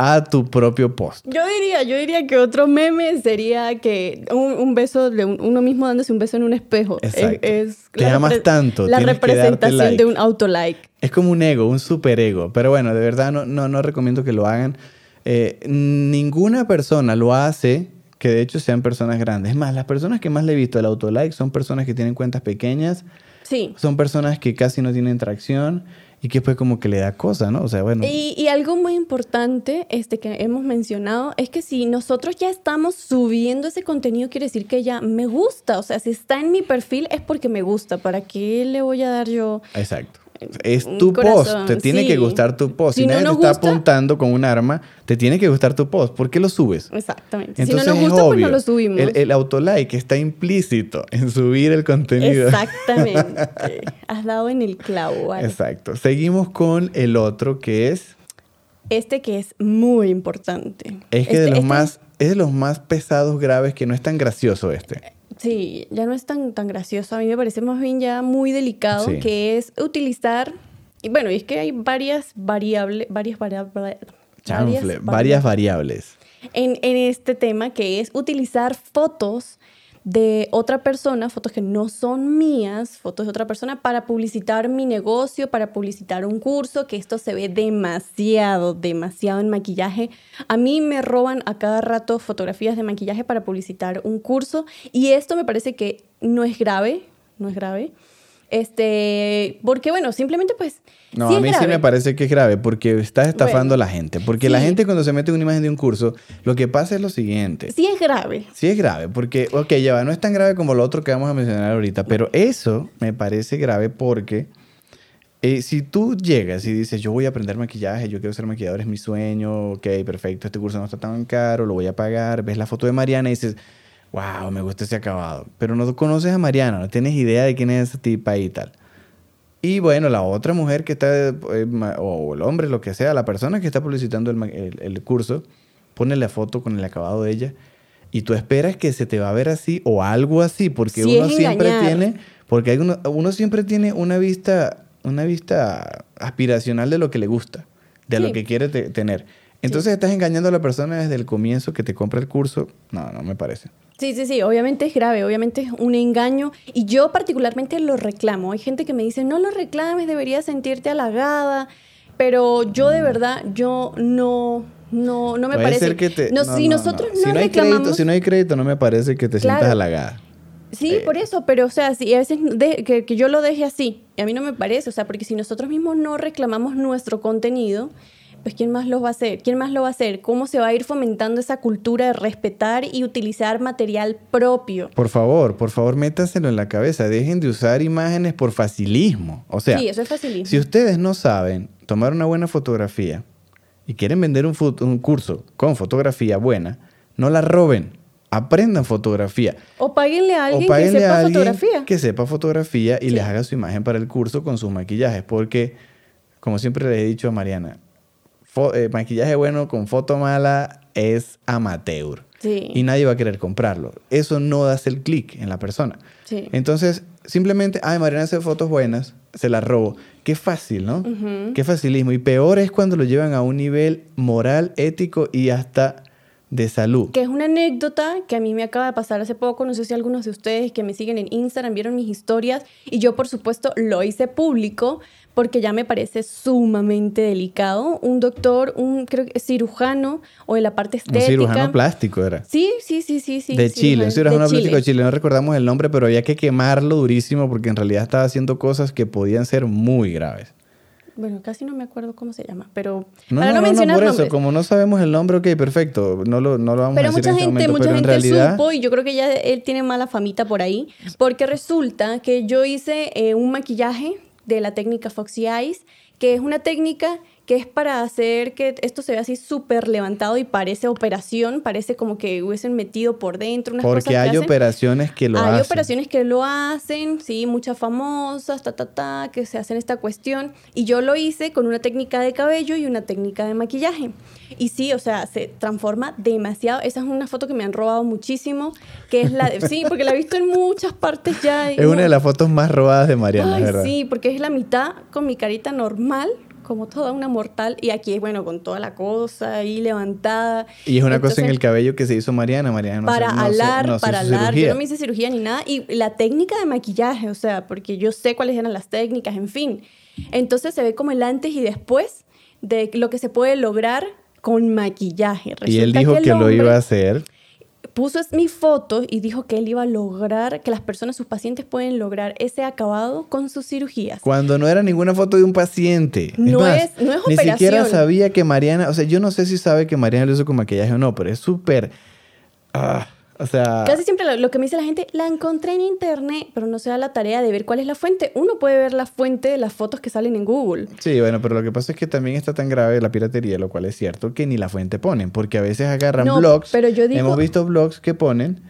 a tu propio post. Yo diría, yo diría que otro meme sería que un, un beso de un- uno mismo dándose un beso en un espejo. Es- Exacto. Es, Te la amas tanto, La representación like. de un autolike. Es como un ego, un superego. Pero bueno, de verdad no, no, no recomiendo que lo hagan. Eh, ninguna persona lo hace que de hecho sean personas grandes. Es más, las personas que más le he visto el autolike son personas que tienen cuentas pequeñas, Sí. son personas que casi no tienen tracción y que pues como que le da cosa, ¿no? O sea, bueno, Y, y algo muy importante este, que hemos mencionado es que si nosotros ya estamos subiendo ese contenido, quiere decir que ya me gusta. O sea, si está en mi perfil es porque me gusta. ¿Para qué le voy a dar yo? exacto. Es tu corazón, post, te tiene que gustar tu post. Si, Si no nadie te está apuntando con un arma, te tiene que gustar tu post. ¿Por qué lo subes? Exactamente. Entonces si no nos es gusta, pues no obvio. lo subimos. El, el autolike está implícito en subir el contenido. Exactamente. Has dado en el clavo. ¿vale? Exacto. Seguimos con el otro que es. Este que es muy importante. Es que Este- de los este- más. Es de los más pesados, graves, que no es tan gracioso este. Sí, ya no es tan, tan gracioso. A mí me parece más bien ya muy delicado, Sí. que es utilizar. Y bueno, y es que hay varias variables, varias variables. Chanfle, varias variables. en, en este tema, que es utilizar fotos de otra persona, fotos que no son mías, fotos de otra persona, para publicitar mi negocio, para publicitar un curso, que esto se ve demasiado, demasiado en maquillaje. A mí me roban a cada rato fotografías de maquillaje para publicitar un curso y esto me parece que no es grave, no es grave. Este, porque bueno, simplemente pues... No, sí a mí sí me parece que es grave porque estás estafando Bueno, a la gente. Porque la gente cuando se mete en una imagen de un curso, lo que pasa es lo siguiente. Sí es grave. Sí es grave, porque, ok, ya va, no es tan grave como lo otro que vamos a mencionar ahorita, pero eso me parece grave porque eh, si tú llegas y dices, yo voy a aprender maquillaje, yo quiero ser maquillador, es mi sueño, ok, perfecto, este curso no está tan caro, lo voy a pagar, ves la foto de Mariana y dices, wow, me gusta ese acabado, pero no conoces a Mariana, no tienes idea de quién es esa tipa y tal. Y bueno, la otra mujer que está, eh, o el hombre, lo que sea, la persona que está publicitando el, el- el curso, pone la foto con el acabado de ella y tú esperas que se te va a ver así o algo así, porque Sí, uno siempre engañar. tiene, porque hay uno, uno siempre tiene una vista, una vista aspiracional de lo que le gusta, de lo Sí. que quiere te- tener. Entonces estás engañando a la persona desde el comienzo que te compra el curso. No, no me parece. Sí, sí, sí, obviamente es grave, obviamente es un engaño y yo particularmente lo reclamo. Hay gente que me dice, no lo reclames, deberías sentirte halagada, pero yo de verdad, yo no, no, no me Puede parece. ser que te- No, no, si no, nosotros no. si no hay reclamamos, crédito, si no hay crédito, no me parece que te sientas halagada. Sí, Eh. por eso, pero o sea, si a veces de- que, que yo lo deje así, y a mí no me parece, o sea, porque si nosotros mismos no reclamamos nuestro contenido, pues ¿quién más lo va a hacer? ¿Quién más lo va a hacer? ¿Cómo se va a ir fomentando esa cultura de respetar y utilizar material propio? Por favor, por favor, métaselo en la cabeza. Dejen de usar imágenes por facilismo. O sea, sí, eso es facilísimo. si ustedes no saben tomar una buena fotografía y quieren vender un, curso con fotografía buena, no la roben. Aprendan fotografía. O páguenle a alguien que sepa a alguien fotografía. que sepa fotografía y Sí. les haga su imagen para el curso con sus maquillajes. Porque, como siempre le he dicho a Mariana, eh, maquillaje bueno con foto mala es amateur. Sí. Y nadie va a querer comprarlo. Eso no das el clic en la persona. Sí. Entonces, simplemente, ay, Mariana hace fotos buenas, se las robo. Qué fácil, ¿no? Qué facilismo. Y peor es cuando lo llevan a un nivel moral, ético y hasta de salud. Que es una anécdota que a mí me acaba de pasar hace poco. No sé si algunos de ustedes que me siguen en Instagram vieron mis historias. Y yo, por supuesto, lo hice público porque ya me parece sumamente delicado. Un doctor, un creo que cirujano o de la parte estética. Un cirujano plástico era. Sí, sí, sí, sí. sí de Chile, un cirujano plástico de Chile. No recordamos el nombre, pero había que quemarlo durísimo porque en realidad estaba haciendo cosas que podían ser muy graves bueno, casi no me acuerdo cómo se llama, pero no, para no, no, mencionar no, por eso, como no sabemos el nombre, ok, perfecto, no lo, no lo vamos a decir mucha en gente, este momento, mucha pero gente en realidad... supo y yo creo que ya él tiene mala famita por ahí, porque resulta que yo hice eh, un maquillaje de la técnica Foxy Eyes, que es una técnica que es para hacer que esto se vea así súper levantado y parece operación, parece como que hubiesen metido por dentro unas Porque cosas hay operaciones que lo hay hacen. Hay operaciones que lo hacen, sí, muchas famosas, ta, ta, ta, que se hacen esta cuestión. Y yo lo hice con una técnica de cabello y una técnica de maquillaje. Y sí, o sea, se transforma demasiado. Esa es una foto que me han robado muchísimo, que es la de, sí, porque la he visto en muchas partes ya. Es una de las fotos más robadas de Mariana, Ay, ¿verdad? Sí, porque es la mitad con mi carita normal, como toda una mortal y aquí, bueno, con toda la cosa ahí levantada. Y es una cosa en el cabello que se hizo Mariana, Mariana no Para se, no alar, se, no para alar. cirugía. Yo no me hice cirugía ni nada. Y la técnica de maquillaje, o sea, porque yo sé cuáles eran las técnicas, en fin. Entonces se ve como el antes y después de lo que se puede lograr con maquillaje. Resulta y él dijo que, lo iba a hacer. Puso es- mi foto y dijo que él iba a lograr, que las personas, sus pacientes pueden lograr ese acabado con sus cirugías. Cuando no era ninguna foto de un paciente. No más, es- no es Ni siquiera sabía que Mariana, o sea, yo no sé si sabe que Mariana lo hizo con maquillaje o no, pero es súper. ah, o sea. Casi siempre lo, lo que me dice la gente, la encontré en internet, pero no se da la tarea de ver cuál es la fuente. Uno puede ver la fuente de las fotos que salen en Google. Sí, bueno, pero lo que pasa es que también está tan grave la piratería, lo cual es cierto, que ni la fuente ponen, porque a veces agarran No, blogs. pero yo digo- Hemos visto blogs que ponen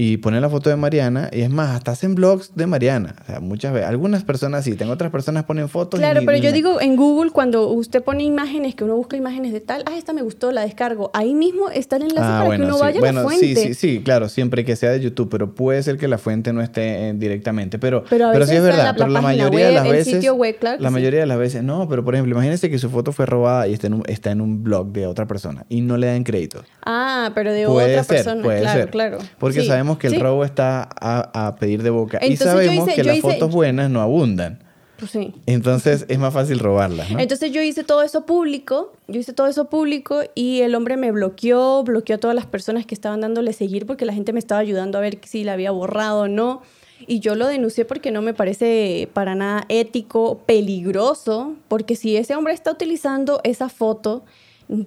y ponen la foto de Mariana, y es más, hasta hacen blogs de Mariana. O sea, muchas veces, algunas personas sí, tengo otras personas ponen fotos. Claro, pero yo digo en Google cuando usted pone imágenes, que uno busca imágenes de tal, ah, esta me gustó, la descargo. Ahí mismo está el enlace Ah, para bueno, que uno sí. vaya a bueno, la fuente. sí, sí, sí, claro, siempre que sea de YouTube, pero puede ser que la fuente no esté eh, directamente, pero, Pero a pero veces sí es verdad, la- pero la mayoría de web, las el veces, sitio web, claro que la sí. mayoría de las veces, no, pero por ejemplo, imagínense que su foto fue robada y está en un, está en un blog de otra persona y no le dan crédito. Ah, pero de Puede otra ser, persona. puede claro, ser. claro. Porque Sí, sabemos que el sí. robo está a, a pedir de boca. Entonces y sabemos hice- que las hice- fotos buenas no abundan. Pues sí. Entonces es más fácil robarlas, ¿no? Entonces yo hice todo eso público, yo hice todo eso público y el hombre me bloqueó, bloqueó a todas las personas que estaban dándole seguir porque la gente me estaba ayudando a ver si la había borrado o no. Y yo lo denuncié porque no me parece para nada ético, peligroso, porque si ese hombre está utilizando esa foto,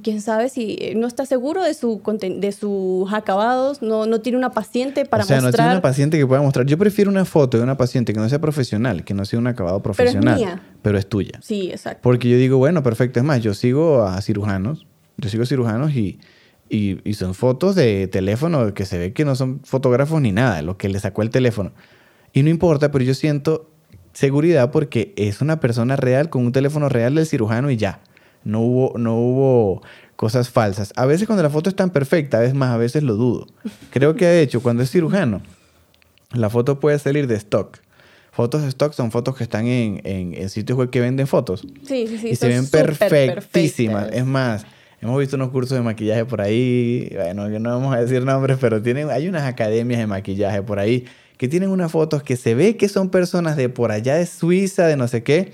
quién sabe si eh, no está seguro de, su de sus acabados, no, no tiene una paciente para o sea, no mostrar. tiene una paciente que pueda mostrar. Yo prefiero una foto de una paciente que no sea profesional, que no sea un acabado profesional. mía. Pero es tuya. Sí, exacto. Porque yo digo, bueno, perfecto. Es más, yo sigo a cirujanos. Yo sigo cirujanos y, y, y son fotos de teléfono que se ve que no son fotógrafos ni nada, lo que le sacó el teléfono. Y no importa, pero yo siento seguridad porque es una persona real con un teléfono real del cirujano y ya. No hubo, no hubo cosas falsas. A veces cuando la foto es tan perfecta, es más, a veces lo dudo. Creo que de hecho, cuando es cirujano, la foto puede salir de stock. Fotos de stock son fotos que están en, en- en sitios web que venden fotos. Sí, sí, sí. y se ven perfectísimas. perfectas. Es más, hemos visto unos cursos de maquillaje por ahí. Bueno, que no vamos a decir nombres, pero tienen, hay unas academias de maquillaje por ahí que tienen unas fotos que se ve que son personas de por allá de Suiza, de no sé qué,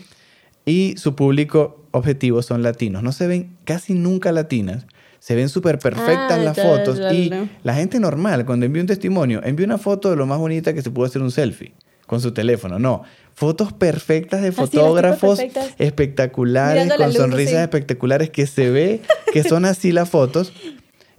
y su público objetivo son latinos. No se ven casi nunca latinas. Se ven súper perfectas Ah, las fotos. Y la gente normal, cuando envía un testimonio, envía una foto de lo más bonita que se pudo hacer un selfie con su teléfono. No, fotos perfectas de fotógrafos perfectas. espectaculares, con luz, sonrisas espectaculares que se ve que son así las fotos.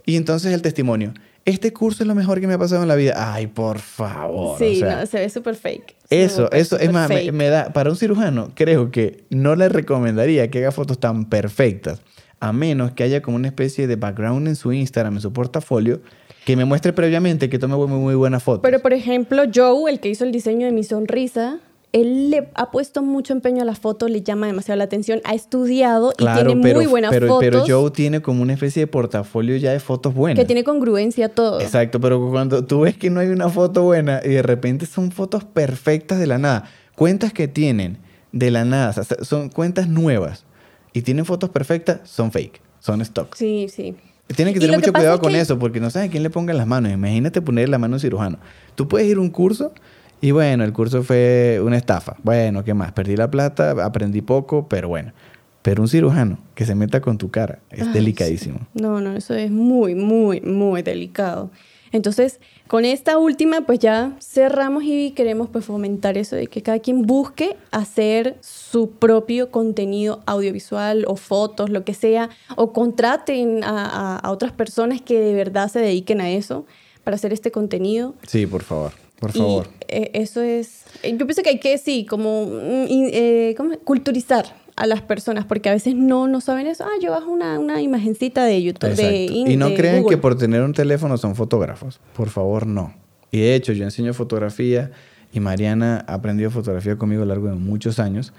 Y entonces el testimonio. Este curso es lo mejor que me ha pasado en la vida. Ay, por favor. Sí, o sea, no, se ve súper fake. eso, eso, es más, me, me da, para un cirujano, creo que no le recomendaría que haga fotos tan perfectas, a menos que haya como una especie de background en su Instagram, en su portafolio, que me muestre previamente que tome muy, muy buenas fotos. Pero, por ejemplo, Joe, el que hizo el diseño de mi sonrisa, él le ha puesto mucho empeño a la foto, le llama demasiado la atención, ha estudiado y tiene muy buenas pero, fotos. pero Joe tiene como una especie de portafolio ya de fotos buenas. que tiene congruencia todo. Exacto, pero cuando tú ves que no hay una foto buena y de repente son fotos perfectas de la nada, cuentas que tienen de la nada, o sea, son cuentas nuevas y tienen fotos perfectas, son fake, son stock. Sí, sí. Tienen que tener que mucho cuidado es con eso, porque no sabes quién le ponga las manos. Imagínate ponerle la mano a un cirujano. Tú puedes ir a un curso y bueno, el curso fue una estafa. Bueno, ¿qué más? Perdí la plata, aprendí poco, pero bueno. Pero un cirujano que se meta con tu cara es Ay, delicadísimo. sí. No, no, eso es muy, muy, muy delicado. Entonces, con esta última, pues ya cerramos y queremos pues fomentar eso de que cada quien busque hacer su propio contenido audiovisual o fotos, lo que sea, o contraten a, a- a otras personas que de verdad se dediquen a eso para hacer este contenido. Sí, por favor, por Y, favor. eh, eso es, eh, yo pienso que hay que, sí, como mm, eh, culturizar a las personas, porque a veces no, no saben eso. Ah, yo bajo una, una imagencita de YouTube, de, in- Y no de crean Google. que por tener un teléfono son fotógrafos. Por favor, no. Y de hecho, yo enseño fotografía y Mariana ha aprendido fotografía conmigo a lo largo de muchos años.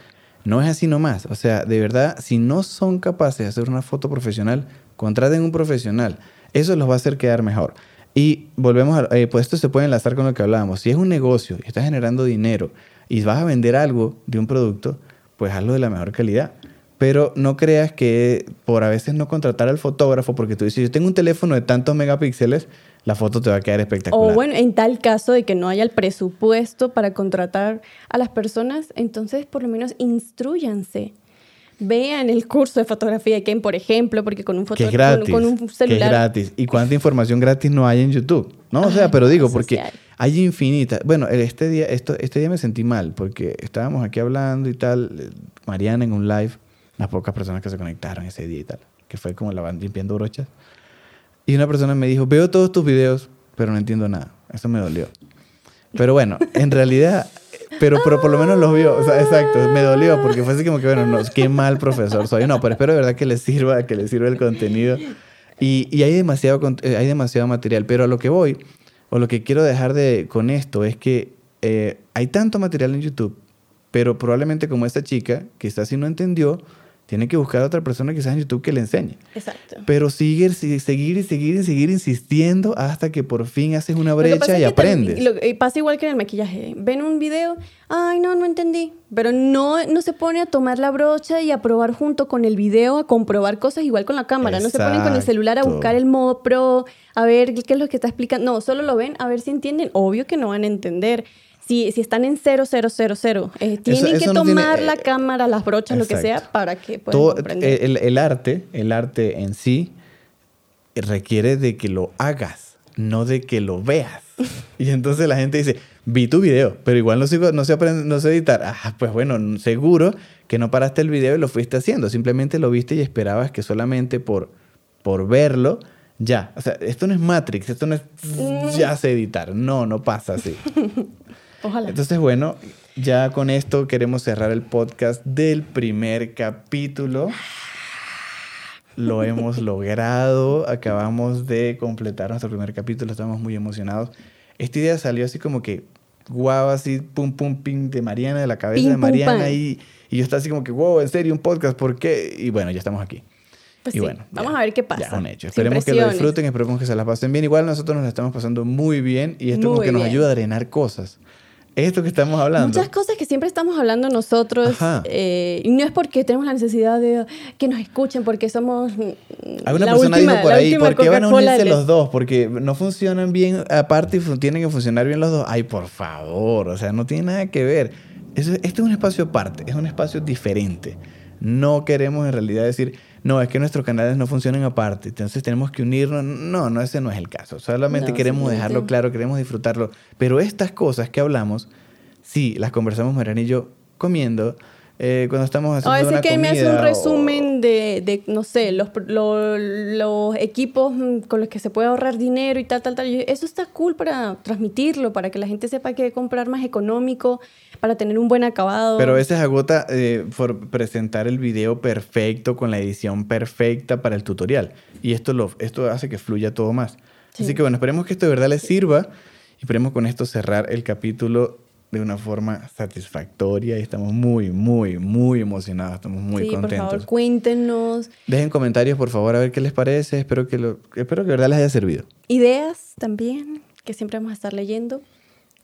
No es así nomás. O sea, de verdad, si no son capaces de hacer una foto profesional, contraten un profesional. Eso los va a hacer quedar mejor. Y volvemos a, eh, pues esto se puede enlazar con lo que hablábamos. Si es un negocio y estás generando dinero y vas a vender algo de un producto, pues hazlo de la mejor calidad. Pero no creas que por a veces no contratar al fotógrafo, porque tú dices, yo tengo un teléfono de tantos megapíxeles, la foto te va a quedar espectacular. O bueno, en tal caso de que no haya el presupuesto para contratar a las personas, entonces por lo menos instruyanse. Vean el curso de fotografía de Ken, por ejemplo, porque con un, foto que es gratis. con, con un Que es celular... gratis. ¿Y cuánta información gratis no hay en YouTube? No, o sea, Ay, pero digo, porque hay. infinitas. Bueno, este día, esto, este día me sentí mal porque estábamos aquí hablando y tal. eh, Mariana en un live, las pocas personas que se conectaron ese día y tal, que fue como la van limpiando brochas. Y una persona me dijo, veo todos tus videos, pero no entiendo nada. Eso me dolió. Pero bueno, en realidad, pero, pero por lo menos los vio. O sea, exacto, me dolió porque fue así como que, bueno, no, qué mal profesor soy. No, pero espero de verdad que les sirva, que les sirva el contenido. Y, y hay, demasiado, eh, hay demasiado material. Pero a lo que voy, o lo que quiero dejar de, con esto, es que eh, hay tanto material en YouTube, pero probablemente como esta chica, quizás si no entendió, tiene que buscar a otra persona quizás en YouTube que le enseñe. Exacto. Pero sigue, si- seguir y seguir y seguir insistiendo hasta que por fin haces una brecha y aprendes. lo- y pasa igual que en el maquillaje. Ven un video, ay, no, no entendí. Pero no, no se pone a tomar la brocha y a probar junto con el video, a comprobar cosas igual con la cámara. No se ponen con el celular a buscar el modo pro, a ver qué es lo que está explicando. No, solo lo ven a ver si entienden. Obvio que no van a entender. Si, si están en 0000, eh, tienen que eso no tiene- tomar la eh, cámara, las brochas, lo que sea, para que puedan Todo- comprender. el, el arte, el arte en sí, requiere de que lo hagas, no de que lo veas. Y entonces la gente dice, vi tu video, pero igual no sé, no sé, aprender, no sé editar. Ah, pues bueno, seguro que no paraste el video y lo fuiste haciendo. Simplemente lo viste y esperabas que solamente por, por verlo, ya. O sea, esto no es Matrix, esto no es Mm. ya sé editar. No, no pasa así. Ojalá. Entonces, bueno, ya con esto queremos cerrar el podcast del primer capítulo. Lo hemos logrado. Acabamos de completar nuestro primer capítulo. Estamos muy emocionados. Esta idea salió así como que guau, así pum pum ping de Mariana, de la cabeza Pim, de pum, Mariana. pan. Y, y yo estaba así como que, wow, en serio, un podcast, ¿por qué? Y bueno, ya estamos aquí. Pues y sí, bueno, vamos ya, a ver qué pasa. Ya un hecho. Esperemos que lo disfruten, esperemos que se la pasen bien. Igual nosotros nos la estamos pasando muy bien y esto como Muy que nos bien. ayuda a drenar cosas. Esto que estamos hablando. Muchas cosas que siempre estamos hablando nosotros, eh, y no es porque tenemos la necesidad de que nos escuchen, porque somos Alguna la persona última, dijo por ahí, ¿por qué van a unirse los dos? Porque no funcionan bien aparte y tienen que funcionar bien los dos. Ay, por favor, o sea, no tiene nada que ver. Eso- este es un espacio aparte, es un espacio diferente. No queremos en realidad decir, no, es que nuestros canales no funcionan aparte, entonces tenemos que unirnos. No, no, ese no es el caso. Solamente No, queremos dejarlo claro, queremos disfrutarlo. Pero estas cosas que hablamos, sí, las conversamos Mariana y yo comiendo, eh, cuando estamos haciendo A veces una que me hace un o- resumen de, de, no sé, los, lo- los equipos mm, con los que se puede ahorrar dinero y tal, tal, tal. Y Eso está cool para transmitirlo, para que la gente sepa que comprar más económico, para tener un buen acabado. Pero a veces agota eh, por presentar el video perfecto con la edición perfecta para el tutorial. Y esto, lo, esto hace que fluya todo más. Sí. Así que bueno, esperemos que esto de verdad les sirva y esperemos con esto cerrar el capítulo de una forma satisfactoria y estamos muy, muy, muy emocionados, estamos muy sí, por contentos. favor, cuéntenos Dejen comentarios, por favor, a ver qué les parece. Espero que, lo, espero que de verdad les haya servido. ideas también, que siempre vamos a estar leyendo.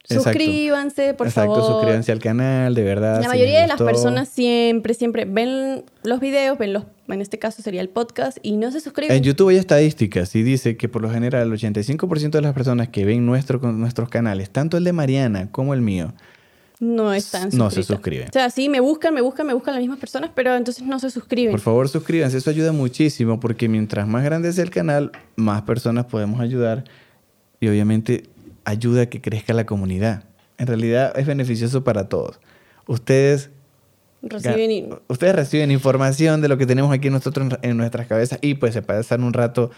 Exacto. Suscríbanse, por Exacto, favor. suscríbanse al canal, de verdad. La mayoría de las personas siempre, siempre ven los videos, ven los, en este caso sería el podcast, y no se suscriben. En YouTube hay estadísticas y dice que por lo general el 85% de las personas que ven nuestro, nuestros canales, tanto el de Mariana como el mío, no están no se suscriben. O sea, sí, me buscan, me buscan, me buscan las mismas personas, pero entonces no se suscriben. Por favor, suscríbanse. Eso ayuda muchísimo porque mientras más grande sea el canal, más personas podemos ayudar y obviamente ayuda a que crezca la comunidad. En realidad es beneficioso para todos. Ustedes, Reciben ustedes reciben información de lo que tenemos aquí nosotros en, en nuestras cabezas y pues se pasan un rato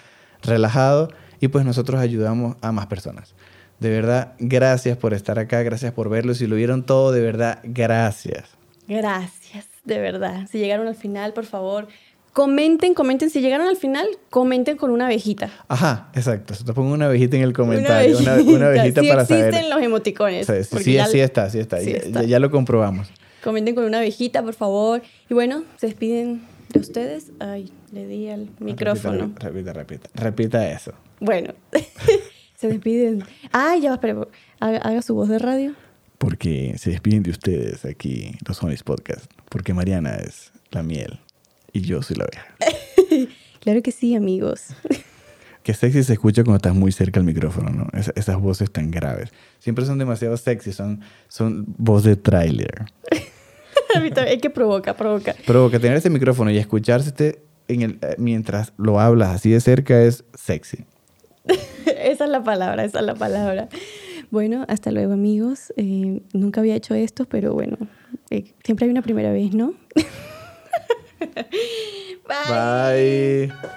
relajado y pues nosotros ayudamos a más personas. De verdad, gracias por estar acá, gracias por verlo. Si lo vieron todo, de verdad, gracias. Gracias, de verdad. Si llegaron al final, por favor, comenten, comenten. Si llegaron al final, comenten con una abejita. Ajá, exacto. Se te pongo una abejita en el comentario, una, una abejita sí para existen saber. los emoticones. Sí, sí, porque sí, ya- sí está, sí está. sí Ya- está. Ya, ya lo comprobamos. Comenten con una abejita, por favor. Y bueno, se despiden de ustedes. Ay, le di al micrófono. Repita, repita, repita. Repita eso. Bueno, se despiden. Ay, ya va, espera. Haga, haga su voz de radio. Porque se despiden de ustedes aquí, los Homies Podcast. Porque Mariana es la miel y yo soy la abeja. Claro que sí, amigos. Qué sexy se escucha cuando estás muy cerca al micrófono, ¿no? Es- esas voces tan graves. Siempre son demasiado sexy, son, son voz de tráiler. Es que provoca, provoca. Que tener ese micrófono y escucharse en el, eh, mientras lo hablas así de cerca es sexy. Esa es la palabra, esa es la palabra. Bueno, hasta luego, amigos. Eh, nunca había hecho esto, pero bueno, eh, siempre hay una primera vez, ¿no? Bye. Bye.